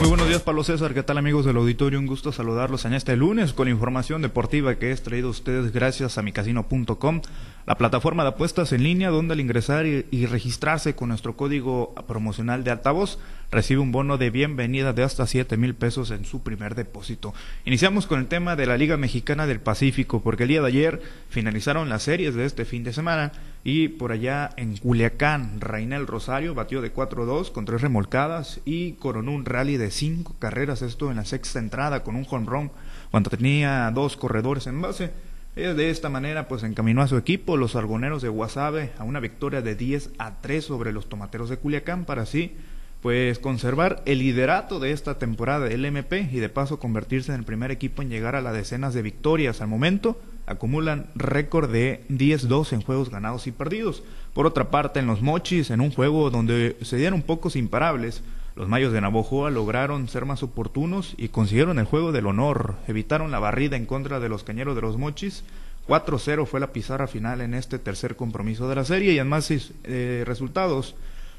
Muy buenos días, Pablo César. ¿Qué tal, amigos del auditorio? Un gusto saludarlos en este lunes con información deportiva que es traído a ustedes gracias a micasino.com, la plataforma de apuestas en línea donde al ingresar y, y, registrarse con nuestro código promocional de altavoz recibe un bono de bienvenida de hasta 7 mil pesos en su primer depósito. Iniciamos con el tema de la Liga Mexicana del Pacífico porque el día de ayer finalizaron las series de este fin de semana y por allá en Culiacán, Rainel Rosario batió de 4-2 con tres remolcadas y coronó un rally de cinco carreras, esto en la sexta entrada con un home run cuando tenía dos corredores en base. De esta manera, pues encaminó a su equipo, los argoneros de Guasave, a una victoria de 10 a 3 sobre los tomateros de Culiacán para así pues conservar el liderato de esta temporada del MP y de paso convertirse en el primer equipo en llegar a las decenas de victorias. Al momento acumulan récord de 10-2 en juegos ganados y perdidos. Por otra parte, en los Mochis, en un juego donde se dieron pocos imparables, los Mayos de Navojoa lograron ser más oportunos y consiguieron el juego del honor. Evitaron la barrida en contra de los Cañeros de los Mochis. 4-0 fue la pizarra final en este tercer compromiso de la serie y en más eh, resultados.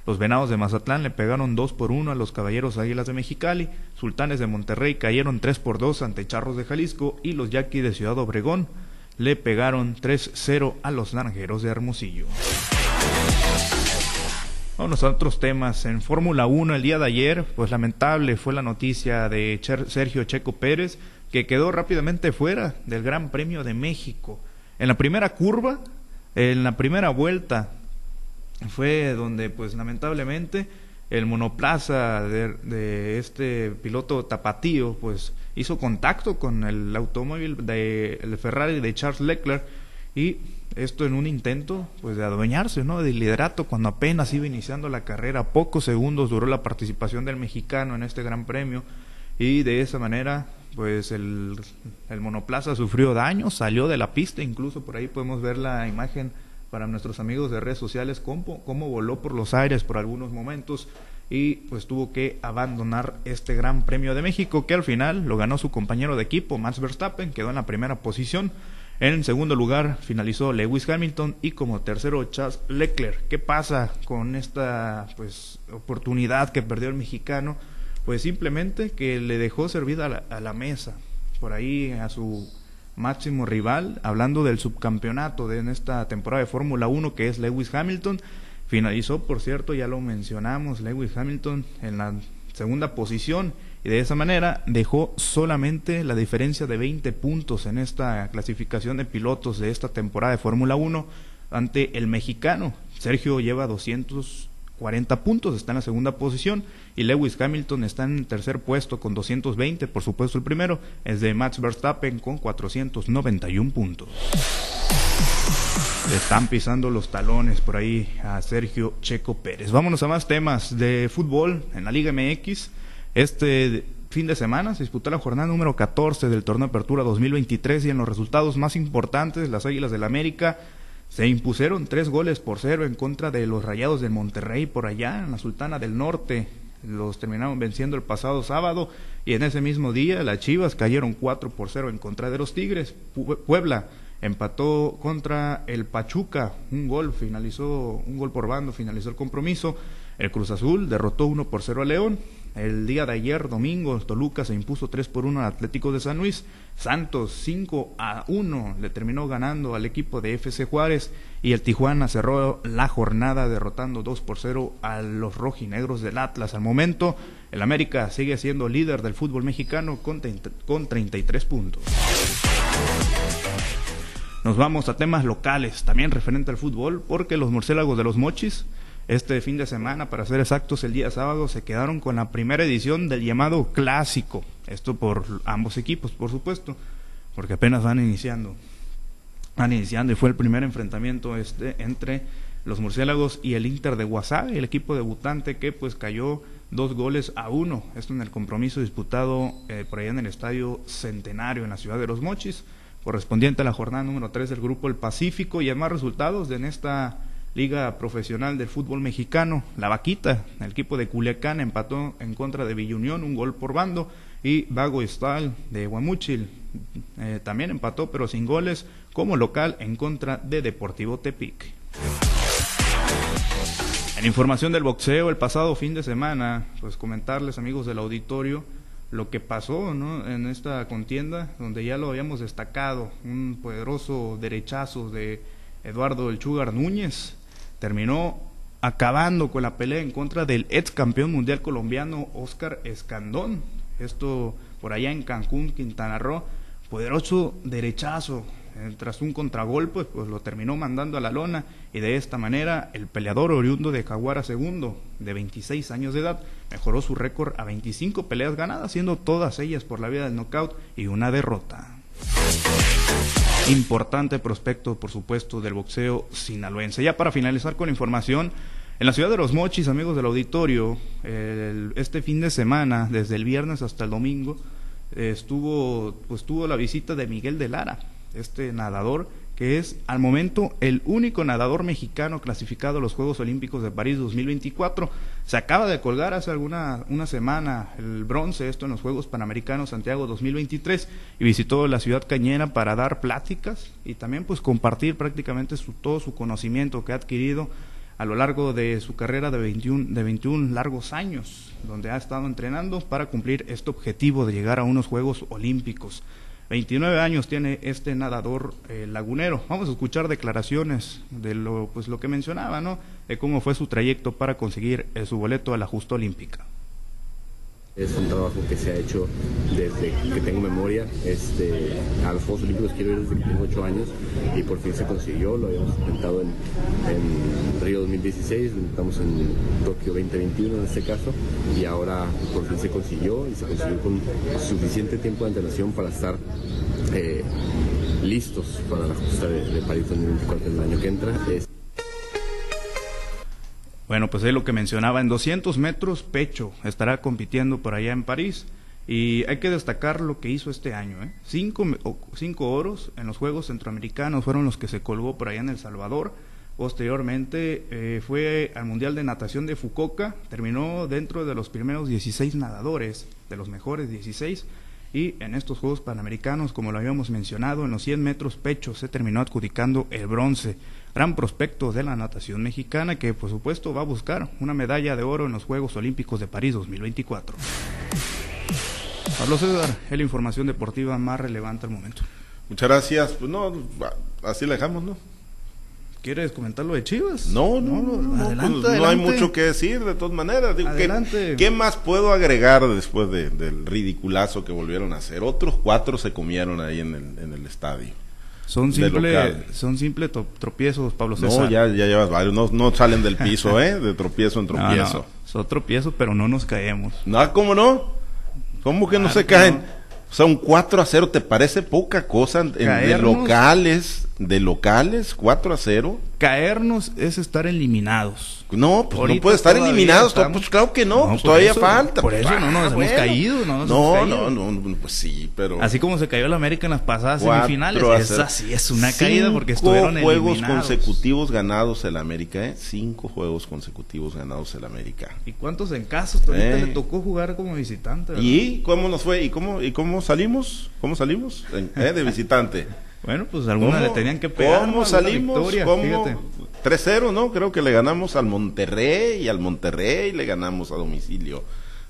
Los Venados de Mazatlán le pegaron 2 por 1 a los Caballeros Águilas de Mexicali, Sultanes de Monterrey cayeron 3 por 2 ante Charros de Jalisco y los Yaquis de Ciudad Obregón le pegaron 3-0 a los Naranjeros de Hermosillo. Vamos a otros temas. En Fórmula 1 el día de ayer, pues lamentable fue la noticia de Sergio Checo Pérez, que quedó rápidamente fuera del Gran Premio de México. En la primera curva, en la primera vuelta, fue donde pues lamentablemente el monoplaza de, este piloto tapatío pues hizo contacto con el automóvil de el Ferrari de Charles Leclerc y esto en un intento pues de adueñarse no del liderato cuando apenas iba iniciando la carrera. Pocos segundos duró la participación del mexicano en este gran premio y de esa manera pues el, el monoplaza sufrió daño salió de la pista incluso por ahí podemos ver la imagen para nuestros amigos de redes sociales cómo, cómo voló por los aires por algunos momentos y pues tuvo que abandonar este Gran Premio de México que al final lo ganó su compañero de equipo Max Verstappen, quedó en la primera posición. En segundo lugar finalizó Lewis Hamilton y como tercero Charles Leclerc. ¿Qué pasa con esta pues oportunidad que perdió el mexicano? Pues simplemente que le dejó servida a la mesa por ahí a su máximo rival, hablando del subcampeonato de en esta temporada de Fórmula 1 que es Lewis Hamilton. Finalizó, por cierto, ya lo mencionamos, Lewis Hamilton en la segunda posición y de esa manera dejó solamente la diferencia de 20 puntos en esta clasificación de pilotos de esta temporada de Fórmula 1 ante el mexicano. Sergio lleva 200 40 puntos, está en la segunda posición y Lewis Hamilton está en el tercer puesto con 220, por supuesto el primero es de Max Verstappen con 491 puntos. están pisando los talones por ahí a Sergio Checo Pérez. Vámonos a más temas de fútbol en la Liga MX. Este fin de semana se disputó la jornada número 14 del torneo apertura 2023 y en los resultados más importantes las Águilas del América se impusieron tres goles por cero en contra de los Rayados de Monterrey por allá, en la Sultana del Norte. Los terminaron venciendo el pasado sábado y en ese mismo día las Chivas cayeron cuatro por cero en contra de los Tigres. Puebla empató contra el Pachuca, un gol finalizó, un gol por bando finalizó el compromiso. El Cruz Azul derrotó uno por cero a León el día de ayer, domingo, Toluca se impuso 3 por 1 al Atlético de San Luis. Santos 5 a 1 le terminó ganando al equipo de FC Juárez. Y el Tijuana cerró la jornada derrotando 2 por 0 a los rojinegros del Atlas. Al momento, el América sigue siendo líder del fútbol mexicano con, con 33 puntos. Nos vamos a temas locales, también referente al fútbol, porque los murciélagos de los Mochis este fin de semana, para ser exactos, el día sábado se quedaron con la primera edición del llamado clásico. Esto por ambos equipos, por supuesto, porque apenas van iniciando. Van iniciando y fue el primer enfrentamiento este entre los murciélagos y el Inter de Guasave, el equipo debutante que pues cayó dos goles a uno. Esto en el compromiso disputado eh, por allá en el Estadio Centenario en la ciudad de Los Mochis, correspondiente a la jornada número 3 del Grupo El Pacífico y además resultados en esta Liga Profesional del Fútbol Mexicano, La Vaquita, el equipo de Culiacán empató en contra de Villunión, un gol por bando, y Vago Estal de Guamuchil eh, también empató, pero sin goles, como local en contra de Deportivo Tepic. En información del boxeo, el pasado fin de semana, pues comentarles amigos del auditorio lo que pasó ¿no? en esta contienda, donde ya lo habíamos destacado, un poderoso derechazo de Eduardo El Chugar Núñez, terminó acabando con la pelea en contra del ex campeón mundial colombiano Oscar Escandón. Esto por allá en Cancún, Quintana Roo, poderoso derechazo. Eh, tras un contragolpe, pues lo terminó mandando a la lona y de esta manera el peleador oriundo de Jaguara II, de 26 años de edad, mejoró su récord a 25 peleas ganadas, siendo todas ellas por la vía del knockout y una derrota. Importante prospecto, por supuesto, del boxeo sinaloense. Ya para finalizar con información, en la ciudad de Los Mochis, amigos del auditorio, este fin de semana, desde el viernes hasta el domingo, estuvo, pues tuvo la visita de Miguel de Lara, este nadador que es al momento el único nadador mexicano clasificado a los Juegos Olímpicos de París 2024. Se acaba de colgar hace alguna una semana el bronce, esto en los Juegos Panamericanos Santiago 2023, y visitó la ciudad cañera para dar pláticas y también pues compartir prácticamente su, todo su conocimiento que ha adquirido a lo largo de su carrera de 21, de 21 largos años, donde ha estado entrenando para cumplir este objetivo de llegar a unos Juegos Olímpicos. 29 años tiene este nadador eh, lagunero. Vamos a escuchar declaraciones de lo, pues, lo que mencionaba, ¿no? De cómo fue su trayecto para conseguir eh, su boleto a la justa olímpica. Es un trabajo que se ha hecho desde que tengo memoria. Este, a los Juegos Olímpicos quiero ir desde que tengo 8 años y por fin se consiguió. Lo habíamos intentado en, Río 2016, lo intentamos en Tokio 2021 en este caso y ahora por fin se consiguió y se consiguió con suficiente tiempo de antelación para estar eh, listos para la justa de, París 2024 el año que entra. Bueno, pues es lo que mencionaba, en 200 metros pecho estará compitiendo por allá en París. Y hay que destacar lo que hizo este año. ¿eh? Cinco, cinco oros en los Juegos Centroamericanos fueron los que se colgó por allá en El Salvador. Posteriormente eh, fue al Mundial de Natación de Fukuoka, terminó dentro de los primeros 16 nadadores, de los mejores 16, y en estos Juegos Panamericanos, como lo habíamos mencionado, en los 100 metros pecho se terminó adjudicando el bronce gran prospecto de la natación mexicana que por supuesto va a buscar una medalla de oro en los Juegos Olímpicos de París 2024. Pablo César, es la información deportiva más relevante al momento. Muchas gracias. Pues no, así la dejamos, ¿no? ¿Quieres comentar lo de Chivas? No, no, no, adelante, pues no hay mucho que decir de todas maneras. adelante. ¿qué, más puedo agregar después del ridiculazo que volvieron a hacer? Otros cuatro se comieron ahí en el, en el estadio. Son simples son simple tropiezos, Pablo César. No, ya, ya llevas varios. No, no salen del piso, ¿eh? De tropiezo en tropiezo. Son tropiezos, pero no nos caemos. No, ¿cómo no? ¿Cómo que no se caen? O sea, un 4 a 0, ¿te parece poca cosa en, de locales? De locales, 4 a 0. Caernos es estar eliminados. No, pues no puede estar eliminados. Pues claro que no, pues todavía falta. Por eso no nos ah, hemos caído, ¿no? no, no, no, pues sí, pero. Así como se cayó el América en las pasadas semifinales. Es así, es una caída porque estuvieron juegos consecutivos ganados el América, ¿eh? Cinco juegos consecutivos ganados el América. ¿Y cuántos en casos? Ahorita le tocó jugar como visitante. ¿Y cómo nos fue? ¿Y cómo, y cómo salimos? ¿Cómo salimos? ¿Eh? De visitante. Bueno, pues alguna le tenían que pegar. ¿Cómo salimos? ¿Cómo? 3-0, ¿no? Creo que le ganamos al Monterrey y al Monterrey le ganamos a domicilio.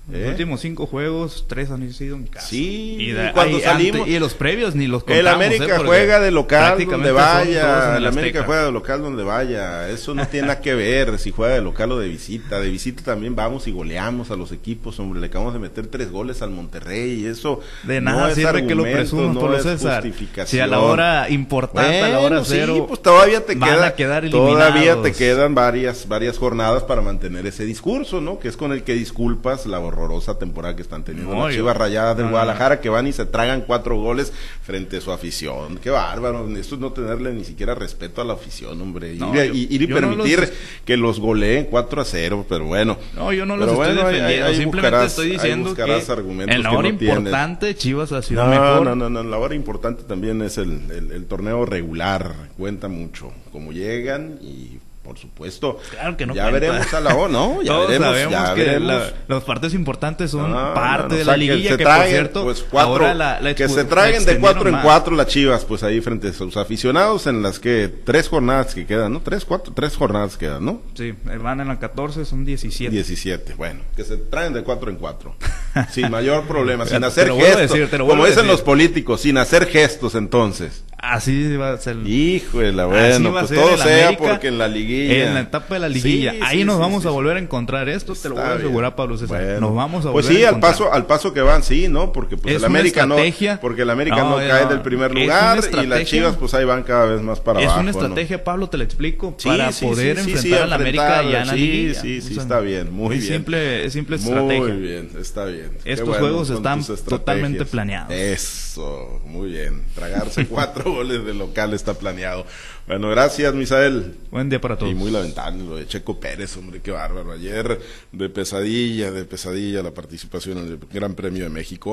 Los ¿Eh? últimos cinco juegos, tres han sido en casa. Sí, y, cuando salimos. y los previos ni los contamos, El América ¿eh? juega de local donde vaya. El América juega de local donde vaya. Eso no tiene nada que ver si juega de local o de visita. De visita también vamos y goleamos a los equipos. Hombre, le acabamos de meter tres goles al Monterrey. Y eso. De nada no sirve que lo presumas, no César. Si a la hora importante, a la hora cero. Sí, pues todavía te queda, Todavía te quedan varias, varias jornadas para mantener ese discurso, ¿no? Que es con el que disculpas la horrorosa temporada que están teniendo las Chivas Rayadas del Guadalajara, que van y se tragan cuatro goles frente a su afición. Qué bárbaro, esto es no tenerle ni siquiera respeto a la afición, hombre. y, y, permitir que los goleen 4 a 0, pero bueno. No, yo no los estoy defendiendo, simplemente estoy diciendo que en la hora importante Chivas ha sido no, mejor. No, no, no, la hora importante también es el, el torneo regular, cuenta mucho, como llegan y por supuesto. Claro que no. Ya veremos a la O, ¿no? Ya veremos, sabemos que los partidos importantes son parte de la liguilla, que, por cierto, pues, cuatro, que se traigan de cuatro en cuatro las chivas, pues ahí frente a sus aficionados en las que tres jornadas que quedan, ¿no? Tres, cuatro, tres jornadas quedan, ¿no? Sí, van en la 14, son 17. 17, bueno, que se traen de cuatro en cuatro. sin mayor problema, sin hacer gestos. como dicen los políticos, sin hacer gestos entonces. Así va a ser. Híjole, bueno, pues todo sea porque en la liguilla. En la etapa de la liguilla. ahí nos vamos a volver a encontrar esto, te lo voy a asegurar, Pablo César. nos vamos a pues volver Pues sí, al paso, al paso que van, sí, ¿no? Porque pues el América no. Porque el América no, cae del primer lugar y las Chivas, pues ahí van cada vez más para abajo. Es una estrategia, Pablo, te lo explico, para poder enfrentar al América ya en la liguilla. Sí, sí, sí, está bien, muy bien. Simple, es simple estrategia. Muy bien, está bien. Estos juegos están totalmente planeados. Eso, muy bien. Tragarse cuatro goles de local está planeado. Bueno, gracias, Misael. Buen día para todos. Y muy lamentable lo de Checo Pérez, hombre, qué bárbaro. Ayer de pesadilla, de pesadilla la participación en el Gran Premio de México.